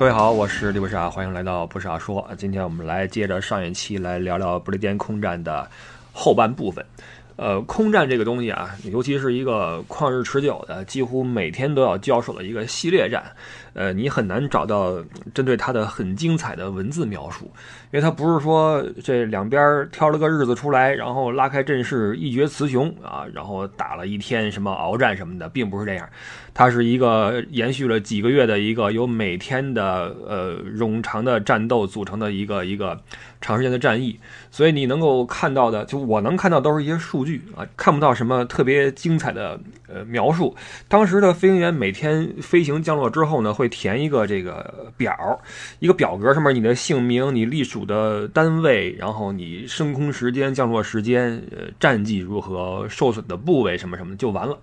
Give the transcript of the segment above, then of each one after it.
各位好，我是李不傻，欢迎来到不傻说。今天我们来接着上一期来聊聊不列颠空战的后半部分。呃，空战这个东西啊，尤其是一个旷日持久的，几乎每天都要交手的一个系列战，呃，你很难找到针对它的很精彩的文字描述，因为它不是说这两边挑了个日子出来，然后拉开阵势一决雌雄啊，然后打了一天什么鏖战什么的，并不是这样，它是一个延续了几个月的一个由每天的呃冗长的战斗组成的一个一个长时间的战役，所以你能够看到的，就我能看到都是一些数据啊，看不到什么特别精彩的呃描述。当时的飞行员每天飞行降落之后呢，会填一个这个表，一个表格上面你的姓名、你隶属的单位，然后你升空时间、降落时间、呃战绩如何、受损的部位什么什么就完了。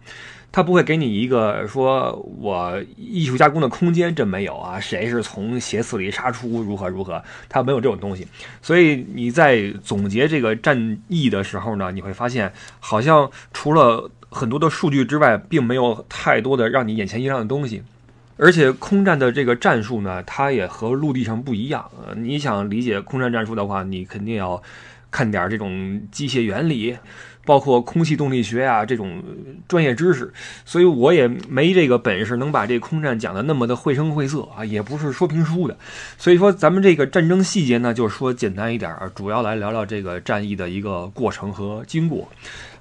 他不会给你一个说我艺术加工的空间，这没有啊！谁是从斜刺里杀出，如何如何？他没有这种东西。所以你在总结这个战役的时候呢，你会发现，好像除了很多的数据之外，并没有太多的让你眼前一亮的东西。而且空战的这个战术呢，它也和陆地上不一样。呃，你想理解空战战术的话，你肯定要看点这种机械原理。包括空气动力学啊这种专业知识，所以我也没这个本事能把这空战讲的那么的绘声绘色啊，也不是说评书的。所以说咱们这个战争细节呢，就是说简单一点儿，主要来聊聊这个战役的一个过程和经过。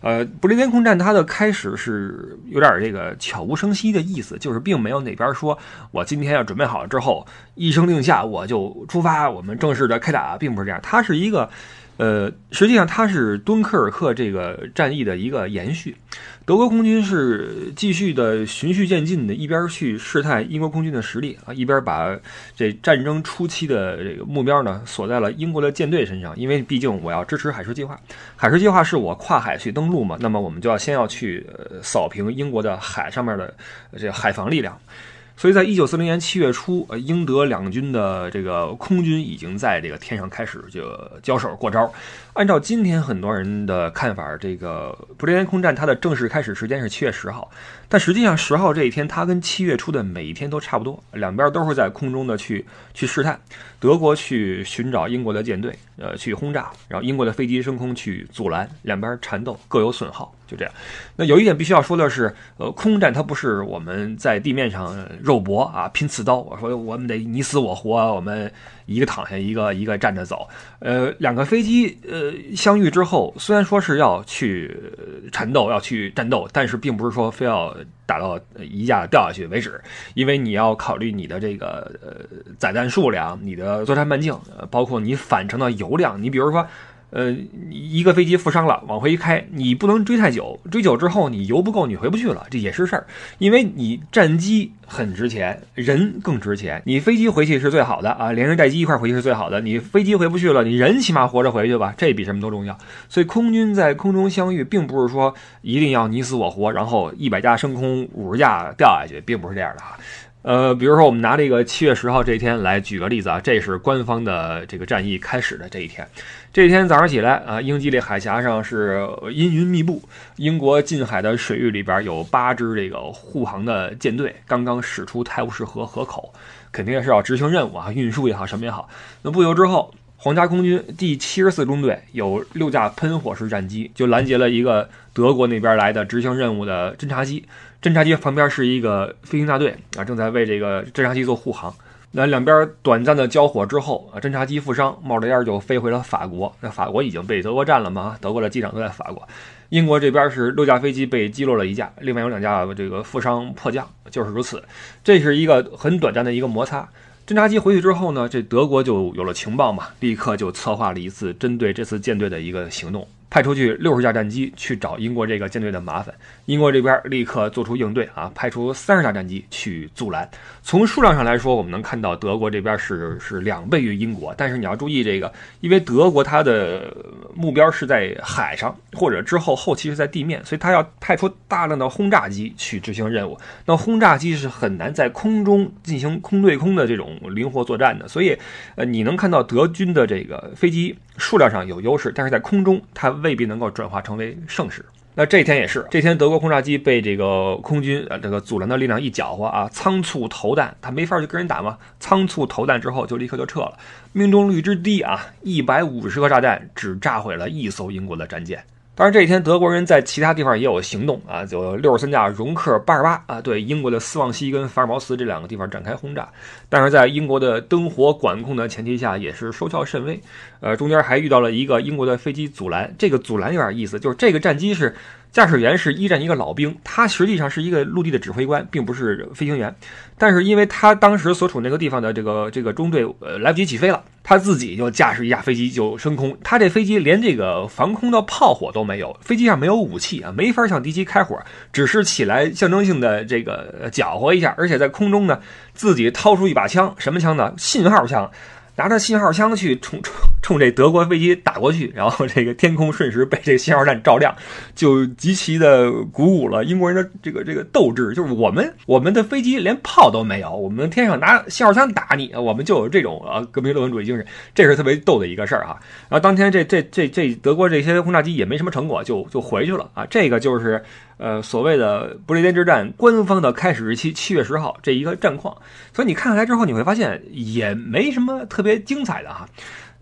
呃，不列颠空战它的开始是有点这个悄无声息的意思，就是并没有哪边说我今天要准备好了之后一声令下我就出发，我们正式的开打，并不是这样，它是一个。呃，实际上它是敦刻尔克这个战役的一个延续。德国空军是继续的循序渐进的，一边去试探英国空军的实力啊，一边把这战争初期的这个目标呢锁在了英国的舰队身上。因为毕竟我要支持海狮计划，海狮计划是我跨海去登陆嘛，那么我们就要先要去扫平英国的海上面的这海防力量。所以在一九四零年七月初，呃，英德两军的这个空军已经在这个天上开始就交手过招。按照今天很多人的看法，这个不列颠空战它的正式开始时间是七月十号，但实际上十号这一天它跟七月初的每一天都差不多，两边都是在空中的去去试探，德国去寻找英国的舰队，呃，去轰炸，然后英国的飞机升空去阻拦，两边缠斗各有损耗。就这样，那有一点必须要说的是，呃，空战它不是我们在地面上肉搏啊，拼刺刀。我说我们得你死我活，我们一个躺下，一个一个站着走。呃，两个飞机呃相遇之后，虽然说是要去缠斗，要去战斗，但是并不是说非要打到一架掉下去为止，因为你要考虑你的这个呃载弹数量、你的作战半径，包括你返程的油量。你比如说。呃，一个飞机负伤了，往回一开，你不能追太久，追久之后你油不够，你回不去了，这也是事儿。因为你战机很值钱，人更值钱。你飞机回去是最好的啊，连人带机一块回去是最好的。你飞机回不去了，你人起码活着回去吧，这比什么都重要。所以空军在空中相遇，并不是说一定要你死我活，然后一百架升空，五十架掉下去，并不是这样的哈。呃，比如说我们拿这个七月十号这一天来举个例子啊，这是官方的这个战役开始的这一天。这一天早上起来啊，英吉利海峡上是阴云密布，英国近海的水域里边有八支这个护航的舰队刚刚驶出泰晤士河河口，肯定是要执行任务啊，运输也好，什么也好。那不久之后，皇家空军第七十四中队有六架喷火式战机就拦截了一个德国那边来的执行任务的侦察机。侦察机旁边是一个飞行大队啊，正在为这个侦察机做护航。那两边短暂的交火之后啊，侦察机负伤，冒着烟就飞回了法国。那法国已经被德国占了嘛？德国的机长都在法国。英国这边是六架飞机被击落了一架，另外有两架这个负伤迫降，就是如此。这是一个很短暂的一个摩擦。侦察机回去之后呢，这德国就有了情报嘛，立刻就策划了一次针对这次舰队的一个行动。派出去六十架战机去找英国这个舰队的麻烦，英国这边立刻做出应对啊，派出三十架战机去阻拦。从数量上来说，我们能看到德国这边是是两倍于英国，但是你要注意这个，因为德国它的目标是在海上或者之后后期是在地面，所以它要派出大量的轰炸机去执行任务。那轰炸机是很难在空中进行空对空的这种灵活作战的，所以呃，你能看到德军的这个飞机数量上有优势，但是在空中它。未必能够转化成为盛世。那这天也是，这天德国轰炸机被这个空军呃这个阻拦的力量一搅和啊，仓促投弹，他没法去跟人打嘛，仓促投弹之后就立刻就撤了，命中率之低啊，一百五十颗炸弹只炸毁了一艘英国的战舰。当然，这一天德国人在其他地方也有行动啊，就六十三架容克八十八啊，对英国的斯旺西跟法尔茅斯这两个地方展开轰炸。但是在英国的灯火管控的前提下，也是收效甚微。呃，中间还遇到了一个英国的飞机阻拦，这个阻拦有点意思，就是这个战机是驾驶员是一战一个老兵，他实际上是一个陆地的指挥官，并不是飞行员。但是因为他当时所处那个地方的这个这个中队呃来不及起飞了。他自己就驾驶一架飞机就升空，他这飞机连这个防空的炮火都没有，飞机上没有武器啊，没法向敌机开火，只是起来象征性的这个搅和一下，而且在空中呢，自己掏出一把枪，什么枪呢？信号枪。拿着信号枪去冲冲冲这德国飞机打过去，然后这个天空瞬时被这个信号弹照亮，就极其的鼓舞了英国人的这个这个斗志。就是我们我们的飞机连炮都没有，我们天上拿信号枪打你，我们就有这种啊革命乐观主义精神，这是特别逗的一个事儿哈。然后当天这这这这德国这些轰炸机也没什么成果，就就回去了啊。这个就是。呃，所谓的不列颠之战官方的开始日期七月十号这一个战况，所以你看下来之后，你会发现也没什么特别精彩的哈。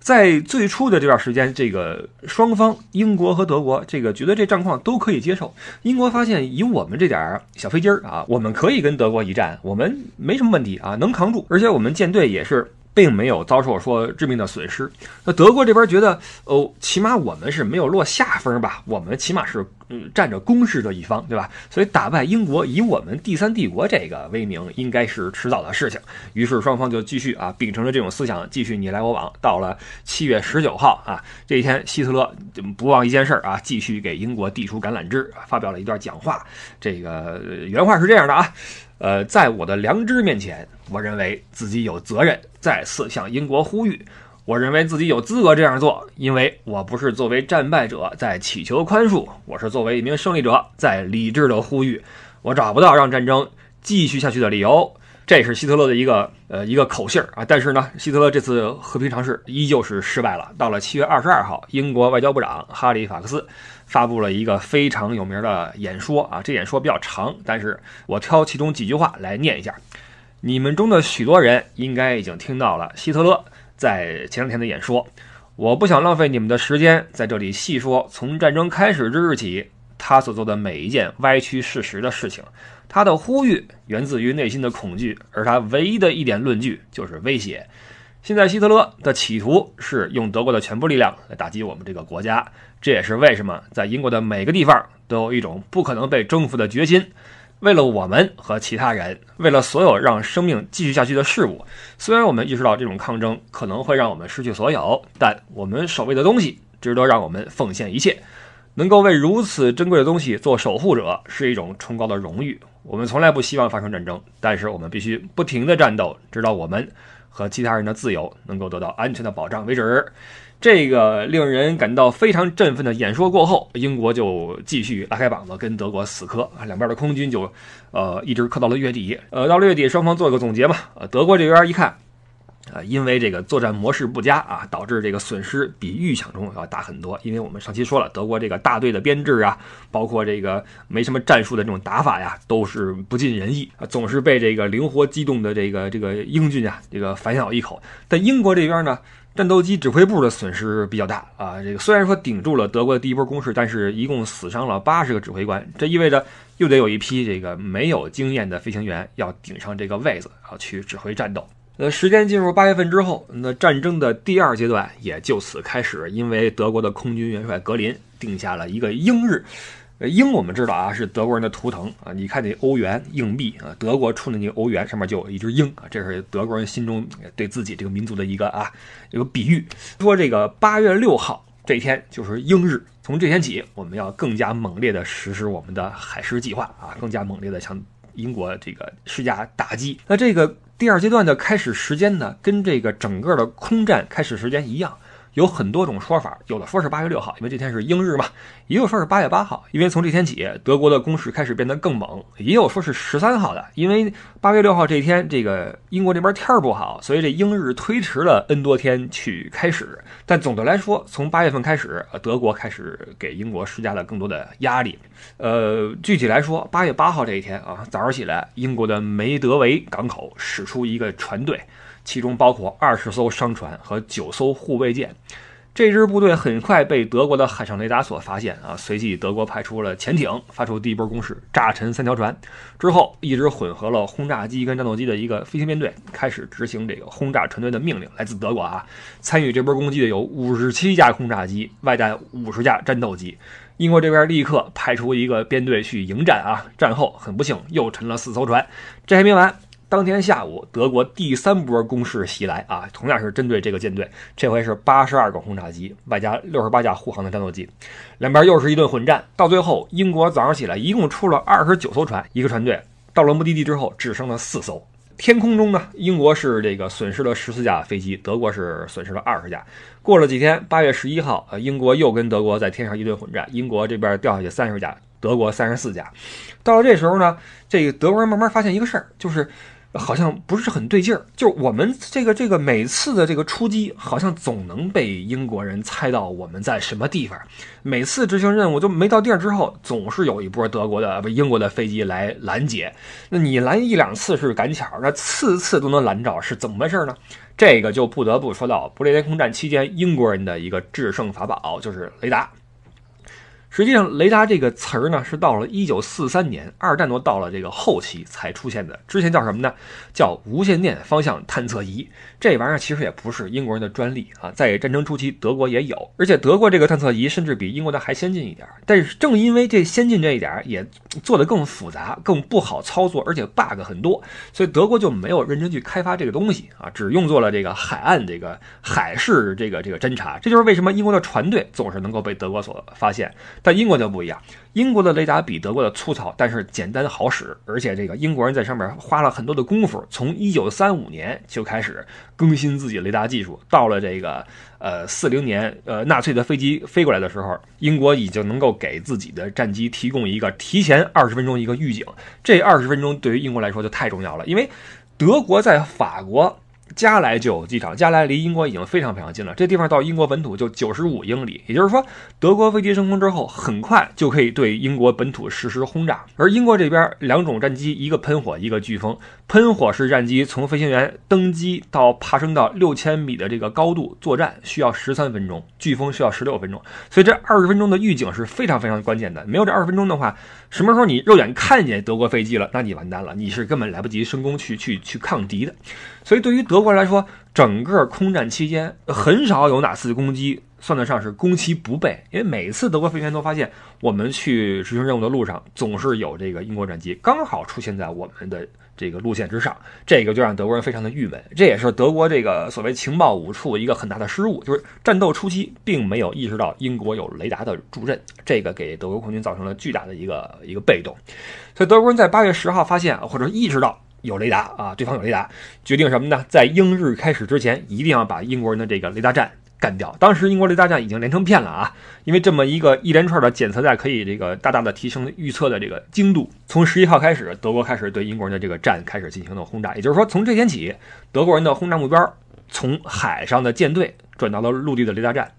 在最初的这段时间，这个双方英国和德国这个觉得这战况都可以接受。英国发现以我们这点小飞机儿啊，我们可以跟德国一战，我们没什么问题啊，能扛住，而且我们舰队也是。并没有遭受说致命的损失。那德国这边觉得，哦，起码我们是没有落下风吧？我们起码是嗯占着攻势的一方，对吧？所以打败英国，以我们第三帝国这个威名，应该是迟早的事情。于是双方就继续啊秉承着这种思想，继续你来我往。到了七月十九号啊这一天，希特勒不忘一件事啊，继续给英国递出橄榄枝，发表了一段讲话。这个原话是这样的啊。呃，在我的良知面前，我认为自己有责任再次向英国呼吁。我认为自己有资格这样做，因为我不是作为战败者在祈求宽恕，我是作为一名胜利者在理智的呼吁。我找不到让战争继续下去的理由。这是希特勒的一个呃一个口信儿啊。但是呢，希特勒这次和平尝试依旧是失败了。到了七月二十二号，英国外交部长哈里法克斯。发布了一个非常有名的演说啊，这演说比较长，但是我挑其中几句话来念一下。你们中的许多人应该已经听到了希特勒在前两天的演说，我不想浪费你们的时间在这里细说从战争开始之日起他所做的每一件歪曲事实的事情。他的呼吁源自于内心的恐惧，而他唯一的一点论据就是威胁。现在希特勒的企图是用德国的全部力量来打击我们这个国家。这也是为什么在英国的每个地方都有一种不可能被征服的决心。为了我们和其他人，为了所有让生命继续下去的事物，虽然我们意识到这种抗争可能会让我们失去所有，但我们守卫的东西值得让我们奉献一切。能够为如此珍贵的东西做守护者是一种崇高的荣誉。我们从来不希望发生战争，但是我们必须不停地战斗，直到我们和其他人的自由能够得到安全的保障为止。这个令人感到非常振奋的演说过后，英国就继续拉开膀子跟德国死磕啊，两边的空军就，呃，一直磕到了月底。呃，到了月底，双方做个总结吧。呃，德国这边一看，啊，因为这个作战模式不佳啊，导致这个损失比预想中要大很多。因为我们上期说了，德国这个大队的编制啊，包括这个没什么战术的这种打法呀，都是不尽人意啊，总是被这个灵活机动的这个这个英军啊，这个反咬一口。但英国这边呢？战斗机指挥部的损失比较大啊，这个虽然说顶住了德国的第一波攻势，但是一共死伤了八十个指挥官，这意味着又得有一批这个没有经验的飞行员要顶上这个位子啊，去指挥战斗。呃，时间进入八月份之后，那战争的第二阶段也就此开始，因为德国的空军元帅格林定下了一个英日。英我们知道啊，是德国人的图腾啊。你看那欧元硬币啊，德国出的那欧元上面就有一只鹰啊，这是德国人心中对自己这个民族的一个啊一个比喻。说这个八月六号这天就是英日，从这天起，我们要更加猛烈的实施我们的海狮计划啊，更加猛烈的向英国这个施加打击。那这个第二阶段的开始时间呢，跟这个整个的空战开始时间一样。有很多种说法，有的说是八月六号，因为这天是英日嘛；也有说是八月八号，因为从这天起，德国的攻势开始变得更猛；也有说是十三号的，因为八月六号这一天，这个英国这边天儿不好，所以这英日推迟了 N 多天去开始。但总的来说，从八月份开始，德国开始给英国施加了更多的压力。呃，具体来说，八月八号这一天啊，早上起来，英国的梅德韦港口驶出一个船队。其中包括二十艘商船和九艘护卫舰，这支部队很快被德国的海上雷达所发现啊！随即，德国派出了潜艇，发出第一波攻势，炸沉三条船。之后，一支混合了轰炸机跟战斗机的一个飞行编队开始执行这个轰炸船队的命令。来自德国啊，参与这波攻击的有五十七架轰炸机，外带五十架战斗机。英国这边立刻派出一个编队去迎战啊！战后很不幸又沉了四艘船，这还没完。当天下午，德国第三波攻势袭来啊，同样是针对这个舰队，这回是八十二个轰炸机，外加六十八架护航的战斗机，两边又是一顿混战。到最后，英国早上起来一共出了二十九艘船，一个船队到了目的地之后只剩了四艘。天空中呢，英国是这个损失了十四架飞机，德国是损失了二十架。过了几天，八月十一号，呃，英国又跟德国在天上一顿混战，英国这边掉下去三十架，德国三十四架。到了这时候呢，这个德国人慢慢发现一个事儿，就是。好像不是很对劲儿，就我们这个这个每次的这个出击，好像总能被英国人猜到我们在什么地方。每次执行任务就没到地儿之后，总是有一波德国的不英国的飞机来拦截。那你拦一两次是赶巧，那次次都能拦着，是怎么回事呢？这个就不得不说到不列颠空战期间英国人的一个制胜法宝，就是雷达。实际上，雷达这个词儿呢，是到了一九四三年，二战都到了这个后期才出现的。之前叫什么呢？叫无线电方向探测仪。这玩意儿其实也不是英国人的专利啊，在战争初期，德国也有，而且德国这个探测仪甚至比英国的还先进一点。但是正因为这先进这一点，也做得更复杂、更不好操作，而且 bug 很多，所以德国就没有认真去开发这个东西啊，只用作了这个海岸这个海事这个这个侦察。这就是为什么英国的船队总是能够被德国所发现。但英国就不一样，英国的雷达比德国的粗糙，但是简单好使，而且这个英国人在上面花了很多的功夫，从一九三五年就开始更新自己雷达技术，到了这个呃四零年，呃纳粹的飞机飞过来的时候，英国已经能够给自己的战机提供一个提前二十分钟一个预警，这二十分钟对于英国来说就太重要了，因为德国在法国。加莱就有机场，加莱离英国已经非常非常近了。这地方到英国本土就九十五英里，也就是说，德国飞机升空之后，很快就可以对英国本土实施轰炸。而英国这边两种战机，一个喷火，一个飓风。喷火式战机从飞行员登机到爬升到六千米的这个高度作战需要十三分钟，飓风需要十六分钟。所以这二十分钟的预警是非常非常关键的。没有这二十分钟的话，什么时候你肉眼看见德国飞机了，那你完蛋了，你是根本来不及升空去去去抗敌的。所以对于德国来说，整个空战期间很少有哪次攻击算得上是攻其不备，因为每次德国飞行员都发现，我们去执行任务的路上总是有这个英国战机刚好出现在我们的这个路线之上，这个就让德国人非常的郁闷。这也是德国这个所谓情报五处一个很大的失误，就是战斗初期并没有意识到英国有雷达的助阵，这个给德国空军造成了巨大的一个一个被动。所以德国人在八月十号发现或者意识到。有雷达啊，对方有雷达，决定什么呢？在英日开始之前，一定要把英国人的这个雷达站干掉。当时英国雷达站已经连成片了啊，因为这么一个一连串的检测站可以这个大大的提升预测的这个精度。从十一号开始，德国开始对英国人的这个站开始进行了轰炸，也就是说，从这天起，德国人的轰炸目标从海上的舰队转到了陆地的雷达站。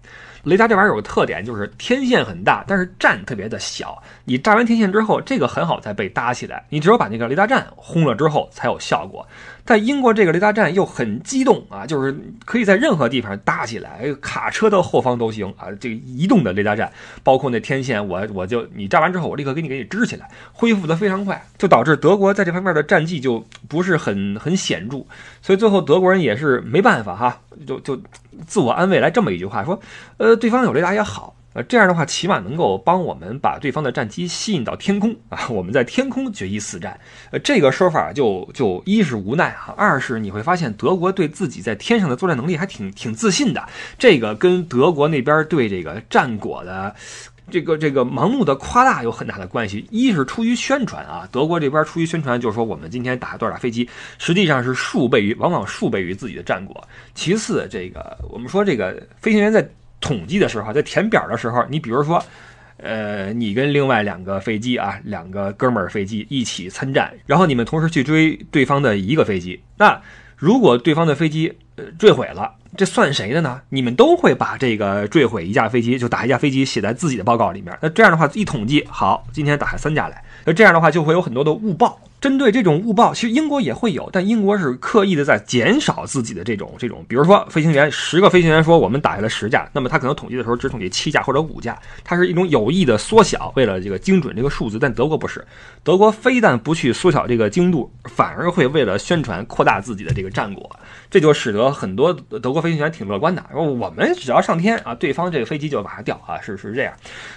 雷达这玩意儿有个特点，就是天线很大，但是站特别的小。你炸完天线之后，这个很好再被搭起来。你只有把那个雷达站轰了之后，才有效果。在英国这个雷达站又很机动啊，就是可以在任何地方搭起来，卡车的后方都行啊。这个移动的雷达站，包括那天线，我我就你炸完之后，我立刻给你给你支起来，恢复的非常快，就导致德国在这方面的战绩就不是很很显著。所以最后德国人也是没办法哈，就就自我安慰来这么一句话说，呃，对方有雷达也好。呃，这样的话，起码能够帮我们把对方的战机吸引到天空啊，我们在天空决一死战。呃，这个说法就就一是无奈啊，二是你会发现德国对自己在天上的作战能力还挺挺自信的。这个跟德国那边对这个战果的这个这个盲目的夸大有很大的关系。一是出于宣传啊，德国这边出于宣传，就是说我们今天打多少架飞机，实际上是数倍于，往往数倍于自己的战果。其次，这个我们说这个飞行员在统计的时候，在填表的时候，你比如说。呃，你跟另外两个飞机啊，两个哥们儿飞机一起参战，然后你们同时去追对方的一个飞机。那如果对方的飞机呃坠毁了，这算谁的呢？你们都会把这个坠毁一架飞机就打一架飞机写在自己的报告里面。那这样的话一统计，好，今天打下三架来，那这样的话就会有很多的误报。针对这种误报，其实英国也会有，但英国是刻意的在减少自己的这种这种，比如说飞行员十个飞行员说我们打下了十架，那么他可能统计的时候只统计七架或者五架，它是一种有意的缩小，为了这个精准这个数字。但德国不是，德国非但不去缩小这个精度，反而会为了宣传扩大自己的这个战果，这就使得很多德国飞行员挺乐观的，说我们只要上天啊，对方这个飞机就往下掉啊，是是这样。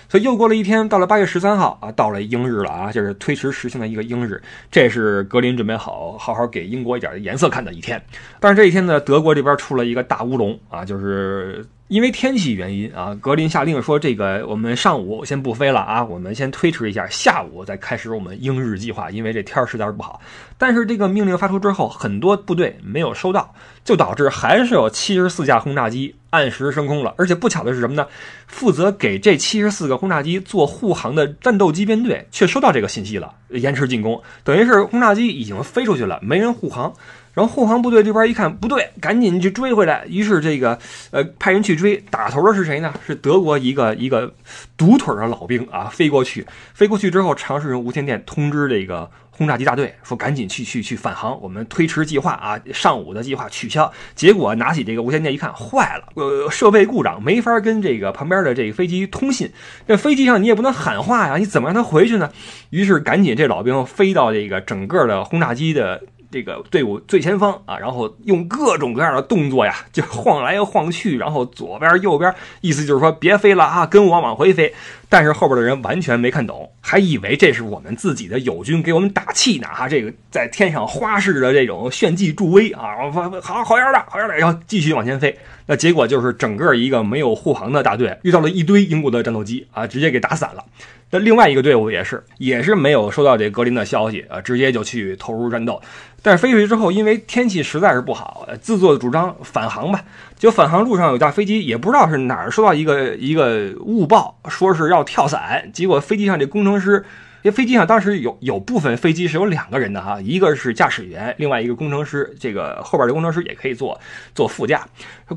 所以又过了一天，到了八月十三号啊，到了英日了啊，就是推迟实行的一个英日。这是格林准备好好好给英国一点颜色看的一天，但是这一天呢，德国这边出了一个大乌龙啊，就是因为天气原因啊，格林下令说这个我们上午先不飞了啊，我们先推迟一下，下午再开始我们英日计划，因为这天儿实在是不好。但是这个命令发出之后，很多部队没有收到，就导致还是有七十四架轰炸机按时升空了。而且不巧的是什么呢？负责给这七十四个轰炸机做护航的战斗机编队却收到这个信息了，延迟进攻，等于是轰炸机已经飞出去了，没人护航。然后护航部队这边一看不对，赶紧去追回来。于是这个呃派人去追，打头的是谁呢？是德国一个一个独腿的老兵啊，飞过去，飞过去之后尝试用无线电通知这个。轰炸机大队说：“赶紧去去去返航，我们推迟计划啊，上午的计划取消。”结果拿起这个无线电一看，坏了，呃，设备故障，没法跟这个旁边的这个飞机通信。这飞机上你也不能喊话呀，你怎么让他回去呢？于是赶紧这老兵飞到这个整个的轰炸机的。这个队伍最前方啊，然后用各种各样的动作呀，就晃来又晃去，然后左边右边，意思就是说别飞了啊，跟我往回飞。但是后边的人完全没看懂，还以为这是我们自己的友军给我们打气呢啊！这个在天上花式的这种炫技助威啊，好好样的，好样的，然后继续往前飞。那结果就是整个一个没有护航的大队遇到了一堆英国的战斗机啊，直接给打散了。那另外一个队伍也是，也是没有收到这格林的消息啊，直接就去投入战斗。但是飞出去之后，因为天气实在是不好，自作主张返航吧。就返航路上有架飞机，也不知道是哪儿收到一个一个误报，说是要跳伞。结果飞机上这工程师。这飞机上当时有有部分飞机是有两个人的哈，一个是驾驶员，另外一个工程师。这个后边的工程师也可以坐坐副驾。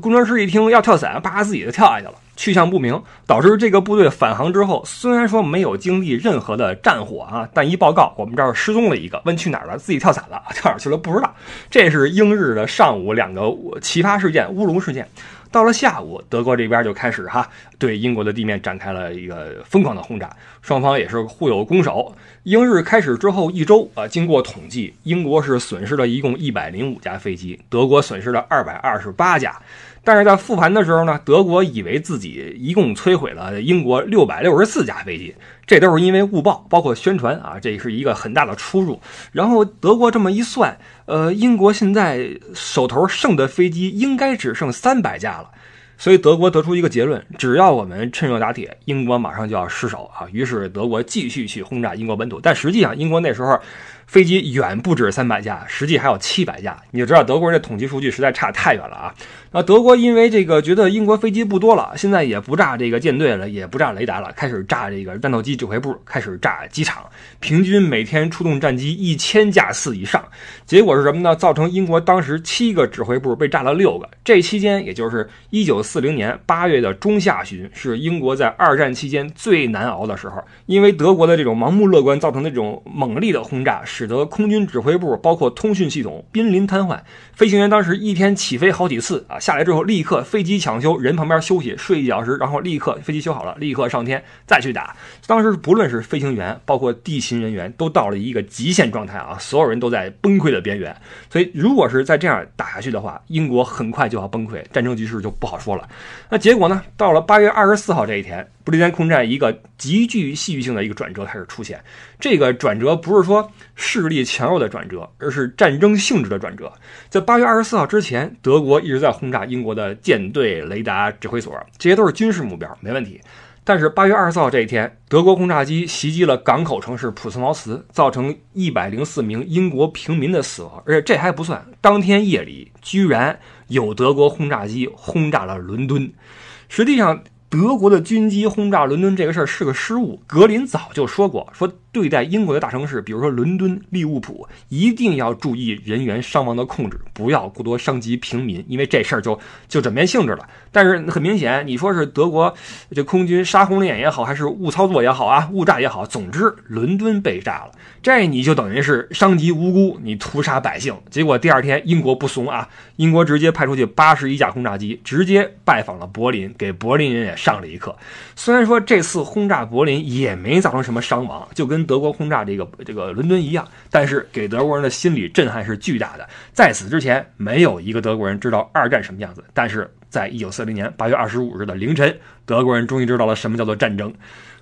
工程师一听要跳伞，叭自己就跳下去了，去向不明，导致这个部队返航之后，虽然说没有经历任何的战火啊，但一报告我们这儿失踪了一个，问去哪儿了，自己跳伞了，跳哪儿去了不知道。这是英日的上午两个奇葩事件、乌龙事件。到了下午，德国这边就开始哈对英国的地面展开了一个疯狂的轰炸，双方也是互有攻守。英日开始之后一周啊，经过统计，英国是损失了一共一百零五架飞机，德国损失了二百二十八架。但是在复盘的时候呢，德国以为自己一共摧毁了英国六百六十四架飞机，这都是因为误报，包括宣传啊，这是一个很大的出入。然后德国这么一算，呃，英国现在手头剩的飞机应该只剩三百架了。所以德国得出一个结论：只要我们趁热打铁，英国马上就要失手啊！于是德国继续去轰炸英国本土，但实际上英国那时候。飞机远不止三百架，实际还有七百架。你就知道德国人的统计数据实在差太远了啊！啊德国因为这个觉得英国飞机不多了，现在也不炸这个舰队了，也不炸雷达了，开始炸这个战斗机指挥部，开始炸机场，平均每天出动战机一千架次以上。结果是什么呢？造成英国当时七个指挥部被炸了六个。这期间，也就是一九四零年八月的中下旬，是英国在二战期间最难熬的时候，因为德国的这种盲目乐观造成的这种猛烈的轰炸。使得空军指挥部包括通讯系统濒临瘫痪，飞行员当时一天起飞好几次啊，下来之后立刻飞机抢修，人旁边休息睡一小时，然后立刻飞机修好了，立刻上天再去打。当时不论是飞行员，包括地勤人员，都到了一个极限状态啊，所有人都在崩溃的边缘。所以，如果是再这样打下去的话，英国很快就要崩溃，战争局势就不好说了。那结果呢？到了八月二十四号这一天。不列颠空战一个极具戏剧性的一个转折开始出现，这个转折不是说势力强弱的转折，而是战争性质的转折。在八月二十四号之前，德国一直在轰炸英国的舰队、雷达、指挥所，这些都是军事目标，没问题。但是八月二十四号这一天，德国轰炸机袭击了港口城市普斯茅茨，造成一百零四名英国平民的死亡。而且这还不算，当天夜里居然有德国轰炸机轰炸了伦敦。实际上，德国的军机轰炸伦敦这个事儿是个失误。格林早就说过，说对待英国的大城市，比如说伦敦、利物浦，一定要注意人员伤亡的控制，不要过多伤及平民，因为这事儿就就转变性质了。但是很明显，你说是德国这空军杀红了眼也好，还是误操作也好啊，误炸也好，总之伦敦被炸了，这你就等于是伤及无辜，你屠杀百姓。结果第二天英国不怂啊，英国直接派出去八十一架轰炸机，直接拜访了柏林，给柏林人也上了一课。虽然说这次轰炸柏林也没造成什么伤亡，就跟德国轰炸这个这个伦敦一样，但是给德国人的心理震撼是巨大的。在此之前，没有一个德国人知道二战什么样子，但是。在一九四零年八月二十五日的凌晨，德国人终于知道了什么叫做战争。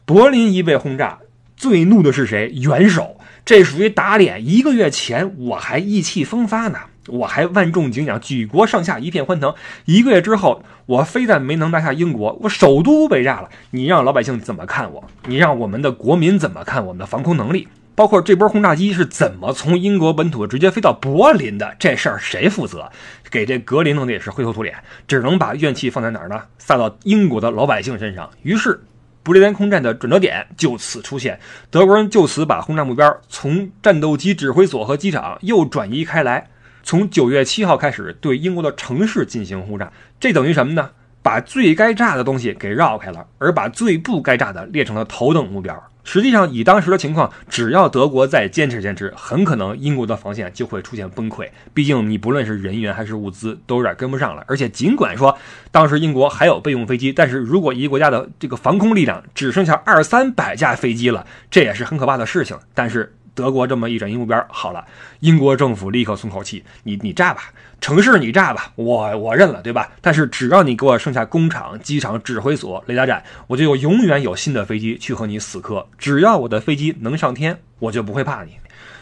柏林一被轰炸，最怒的是谁？元首，这属于打脸。一个月前我还意气风发呢，我还万众景仰，举国上下一片欢腾。一个月之后，我非但没能拿下英国，我首都被炸了。你让老百姓怎么看我？你让我们的国民怎么看我们的防空能力？包括这波轰炸机是怎么从英国本土直接飞到柏林的？这事儿谁负责？给这格林弄的也是灰头土脸，只能把怨气放在哪儿呢？撒到英国的老百姓身上。于是，不列颠空战的转折点就此出现。德国人就此把轰炸目标从战斗机指挥所和机场又转移开来，从九月七号开始对英国的城市进行轰炸。这等于什么呢？把最该炸的东西给绕开了，而把最不该炸的列成了头等目标。实际上，以当时的情况，只要德国再坚持坚持，很可能英国的防线就会出现崩溃。毕竟，你不论是人员还是物资，都有点跟不上了。而且，尽管说当时英国还有备用飞机，但是如果一个国家的这个防空力量只剩下二三百架飞机了，这也是很可怕的事情。但是，德国这么一转移目标，好了，英国政府立刻松口气，你你炸吧，城市你炸吧，我我认了，对吧？但是只要你给我剩下工厂、机场、指挥所、雷达站，我就永远有新的飞机去和你死磕。只要我的飞机能上天，我就不会怕你。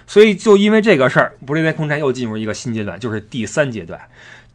所以就因为这个事儿，不列颠空战又进入一个新阶段，就是第三阶段。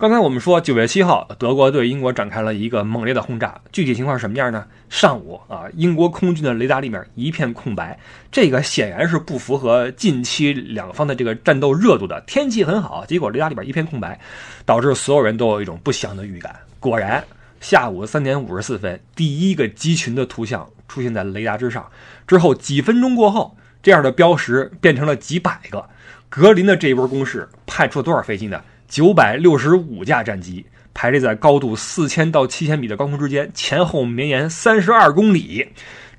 刚才我们说，九月七号，德国对英国展开了一个猛烈的轰炸。具体情况是什么样呢？上午啊，英国空军的雷达里面一片空白，这个显然是不符合近期两方的这个战斗热度的。天气很好，结果雷达里边一片空白，导致所有人都有一种不祥的预感。果然，下午三点五十四分，第一个机群的图像出现在雷达之上。之后几分钟过后，这样的标识变成了几百个。格林的这一波攻势派出了多少飞机呢？九百六十五架战机排列在高度四千到七千米的高空之间，前后绵延三十二公里，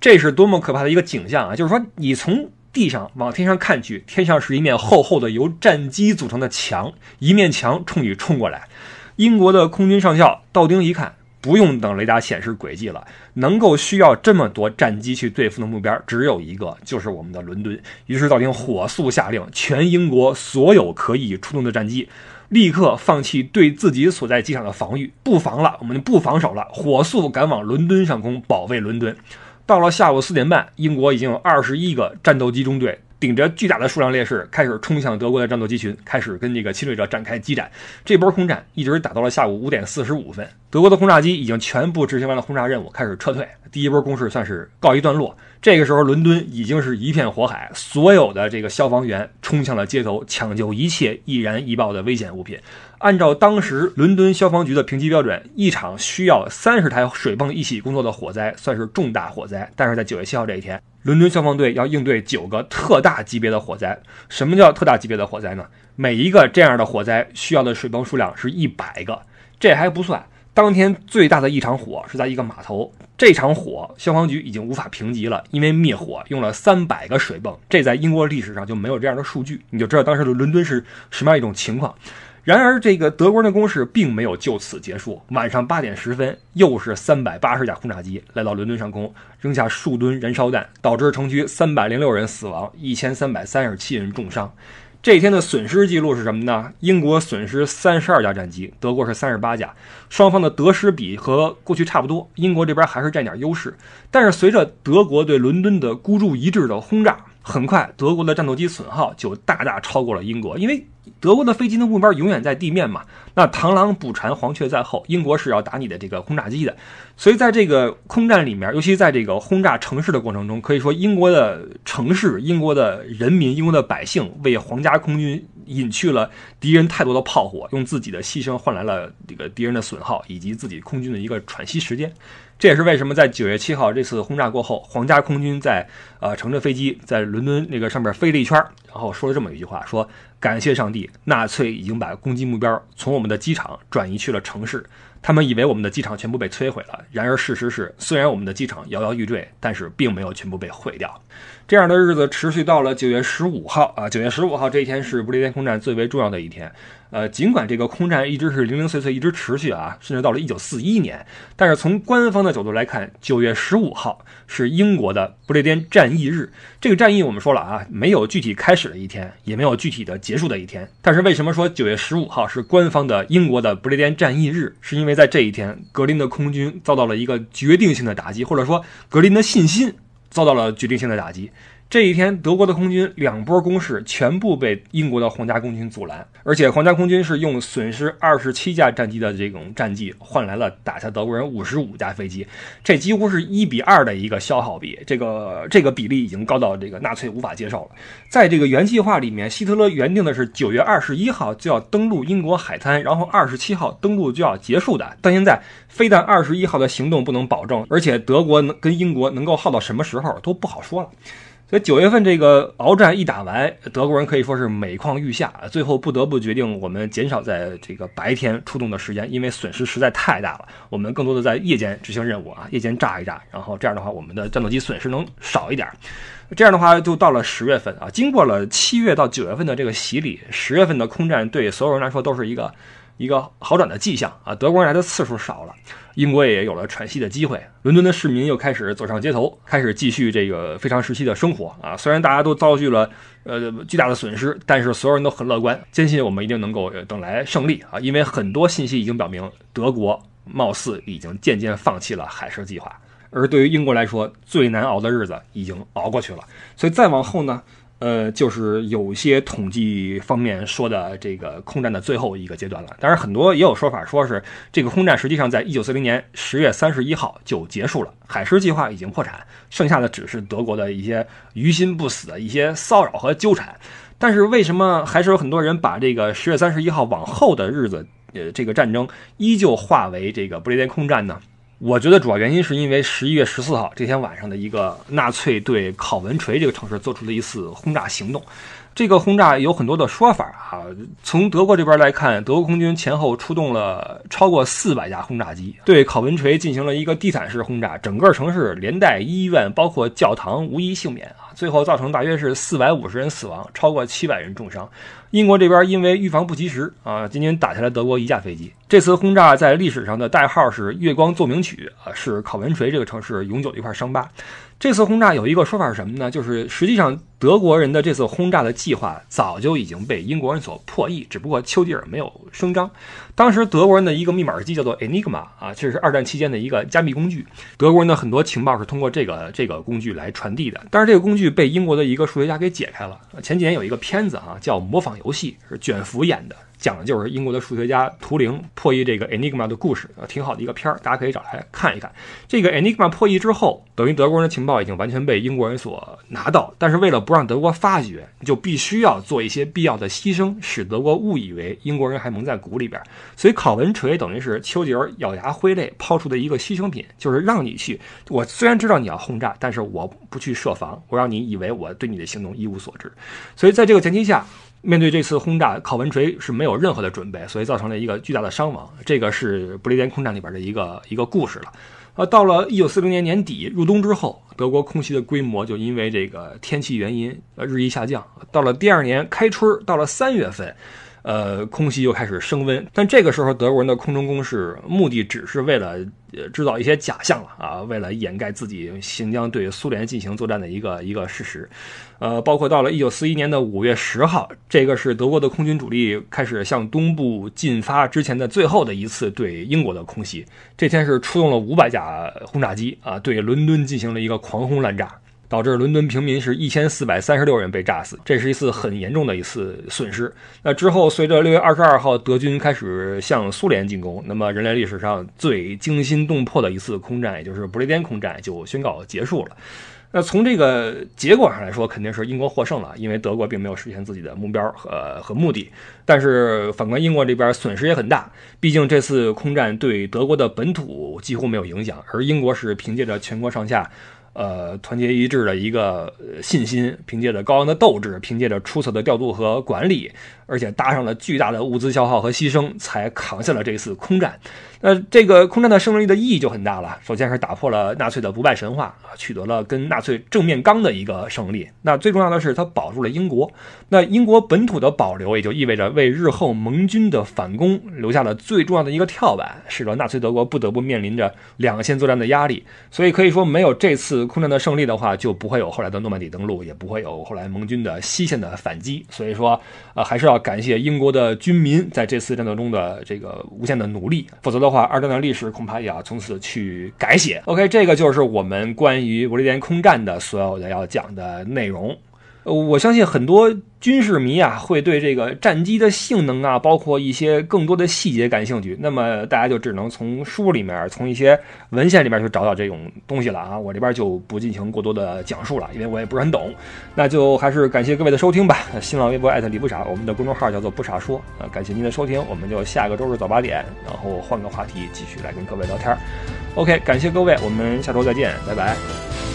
这是多么可怕的一个景象啊！就是说，你从地上往天上看去，天上是一面厚厚的由战机组成的墙，一面墙冲你冲过来。英国的空军上校道丁一看，不用等雷达显示轨迹了，能够需要这么多战机去对付的目标只有一个，就是我们的伦敦。于是道丁火速下令，全英国所有可以出动的战机。立刻放弃对自己所在机场的防御，不防了，我们不防守了，火速赶往伦敦上空保卫伦敦。到了下午四点半，英国已经有二十一个战斗机中队。顶着巨大的数量劣势，开始冲向德国的战斗机群，开始跟这个侵略者展开激战。这波空战一直打到了下午五点四十五分，德国的轰炸机已经全部执行完了轰炸任务，开始撤退。第一波攻势算是告一段落。这个时候，伦敦已经是一片火海，所有的这个消防员冲向了街头，抢救一切易燃易爆的危险物品。按照当时伦敦消防局的评级标准，一场需要三十台水泵一起工作的火灾算是重大火灾。但是在九月七号这一天。伦敦消防队要应对九个特大级别的火灾。什么叫特大级别的火灾呢？每一个这样的火灾需要的水泵数量是一百个。这还不算，当天最大的一场火是在一个码头，这场火消防局已经无法评级了，因为灭火用了三百个水泵。这在英国历史上就没有这样的数据，你就知道当时的伦敦是什么样一种情况。然而，这个德国人的攻势并没有就此结束。晚上八点十分，又是三百八十架轰炸机来到伦敦上空，扔下数吨燃烧弹，导致城区三百零六人死亡，一千三百三十七人重伤。这一天的损失记录是什么呢？英国损失三十二架战机，德国是三十八架，双方的得失比和过去差不多。英国这边还是占点优势，但是随着德国对伦敦的孤注一掷的轰炸。很快德国的战斗机损耗就大大超过了英国，因为德国的飞机的目标永远在地面嘛。那螳螂捕蝉，黄雀在后，英国是要打你的这个轰炸机的。所以在这个空战里面，尤其在这个轰炸城市的过程中，可以说英国的城市、英国的人民、英国的百姓为皇家空军隐去了敌人太多的炮火，用自己的牺牲换来了这个敌人的损耗以及自己空军的一个喘息时间。这也是为什么在九月七号这次轰炸过后，皇家空军在呃乘着飞机在伦敦那个上面飞了一圈，然后说了这么一句话：说感谢上帝，纳粹已经把攻击目标从我们的机场转移去了城市。他们以为我们的机场全部被摧毁了，然而事实是，虽然我们的机场摇摇欲坠，但是并没有全部被毁掉。这样的日子持续到了九月十五号啊，九月十五号这一天是不列颠空战最为重要的一天。呃，尽管这个空战一直是零零碎碎一直持续啊，甚至到了一九四一年，但是从官方的角度来看，九月十五号是英国的不列颠战役日。这个战役我们说了啊，没有具体开始的一天，也没有具体的结束的一天。但是为什么说九月十五号是官方的英国的不列颠战役日？是因为在这一天，格林的空军遭到了一个决定性的打击，或者说格林的信心遭到了决定性的打击。这一天，德国的空军两波攻势全部被英国的皇家空军阻拦，而且皇家空军是用损失二十七架战机的这种战绩换来了打下德国人五十五架飞机，这几乎是一比二的一个消耗比，这个这个比例已经高到这个纳粹无法接受了。在这个原计划里面，希特勒原定的是九月二十一号就要登陆英国海滩，然后二十七号登陆就要结束的，但现在非但二十一号的行动不能保证，而且德国能跟英国能够耗到什么时候都不好说了。所以九月份这个鏖战一打完，德国人可以说是每况愈下，最后不得不决定我们减少在这个白天出动的时间，因为损失实在太大了。我们更多的在夜间执行任务啊，夜间炸一炸，然后这样的话，我们的战斗机损失能少一点。这样的话，就到了十月份啊，经过了七月到九月份的这个洗礼，十月份的空战对所有人来说都是一个。一个好转的迹象啊，德国人来的次数少了，英国也有了喘息的机会，伦敦的市民又开始走上街头，开始继续这个非常时期的生活啊。虽然大家都遭遇了呃巨大的损失，但是所有人都很乐观，坚信我们一定能够等来胜利啊。因为很多信息已经表明，德国貌似已经渐渐放弃了海事计划，而对于英国来说，最难熬的日子已经熬过去了。所以再往后呢？呃，就是有些统计方面说的这个空战的最后一个阶段了。当然，很多也有说法说是这个空战实际上在一九四零年十月三十一号就结束了，海狮计划已经破产，剩下的只是德国的一些于心不死的一些骚扰和纠缠。但是为什么还是有很多人把这个十月三十一号往后的日子，呃，这个战争依旧划为这个不列颠空战呢？我觉得主要原因是因为十一月十四号这天晚上的一个纳粹对考文垂这个城市做出了一次轰炸行动。这个轰炸有很多的说法啊。从德国这边来看，德国空军前后出动了超过四百架轰炸机，对考文垂进行了一个地毯式轰炸，整个城市连带医院包括教堂无一幸免啊。最后造成大约是四百五十人死亡，超过七百人重伤。英国这边因为预防不及时啊，仅仅打下来德国一架飞机。这次轰炸在历史上的代号是“月光奏鸣曲”啊，是考文垂这个城市永久的一块伤疤。这次轰炸有一个说法是什么呢？就是实际上德国人的这次轰炸的计划早就已经被英国人所破译，只不过丘吉尔没有声张。当时德国人的一个密码机叫做 Enigma 啊，这是二战期间的一个加密工具。德国人的很多情报是通过这个这个工具来传递的，但是这个工具被英国的一个数学家给解开了。前几年有一个片子啊，叫《模仿游戏》，是卷福演的。讲的就是英国的数学家图灵破译这个 Enigma 的故事，挺好的一个片儿，大家可以找来看一看。这个 Enigma 破译之后，等于德国人的情报已经完全被英国人所拿到，但是为了不让德国发觉，就必须要做一些必要的牺牲，使德国误以为英国人还蒙在鼓里边。所以考文垂等于是丘吉尔咬牙挥泪抛出的一个牺牲品，就是让你去。我虽然知道你要轰炸，但是我不去设防，我让你以为我对你的行动一无所知。所以在这个前提下。面对这次轰炸，考文垂是没有任何的准备，所以造成了一个巨大的伤亡。这个是不列颠空战里边的一个一个故事了。呃，到了一九四零年年底入冬之后，德国空袭的规模就因为这个天气原因呃日益下降。到了第二年开春，到了三月份。呃，空袭又开始升温，但这个时候德国人的空中攻势目的只是为了制造一些假象了啊，为了掩盖自己行将对苏联进行作战的一个一个事实。呃，包括到了一九四一年的五月十号，这个是德国的空军主力开始向东部进发之前的最后的一次对英国的空袭。这天是出动了五百架轰炸机啊，对伦敦进行了一个狂轰滥炸。导致伦敦平民是一千四百三十六人被炸死，这是一次很严重的一次损失。那之后，随着六月二十二号德军开始向苏联进攻，那么人类历史上最惊心动魄的一次空战，也就是不列颠空战就宣告结束了。那从这个结果上来说，肯定是英国获胜了，因为德国并没有实现自己的目标和和目的。但是反观英国这边损失也很大，毕竟这次空战对德国的本土几乎没有影响，而英国是凭借着全国上下。呃，团结一致的一个信心，凭借着高昂的斗志，凭借着出色的调度和管理，而且搭上了巨大的物资消耗和牺牲，才扛下了这次空战。那这个空战的胜利的意义就很大了。首先是打破了纳粹的不败神话啊，取得了跟纳粹正面刚的一个胜利。那最重要的是，它保住了英国。那英国本土的保留，也就意味着为日后盟军的反攻留下了最重要的一个跳板，使得纳粹德国不得不面临着两线作战的压力。所以可以说，没有这次。空战的胜利的话，就不会有后来的诺曼底登陆，也不会有后来盟军的西线的反击。所以说，呃，还是要感谢英国的军民在这次战斗中的这个无限的努力。否则的话，二战的历史恐怕也要从此去改写。OK，这个就是我们关于不列颠空战的所有的要讲的内容。我相信很多。军事迷啊，会对这个战机的性能啊，包括一些更多的细节感兴趣。那么大家就只能从书里面、从一些文献里面去找找这种东西了啊。我这边就不进行过多的讲述了，因为我也不是很懂。那就还是感谢各位的收听吧。新浪微博艾特李不傻，我们的公众号叫做不傻说。啊，感谢您的收听，我们就下个周日早八点，然后换个话题继续来跟各位聊天。OK，感谢各位，我们下周再见，拜拜。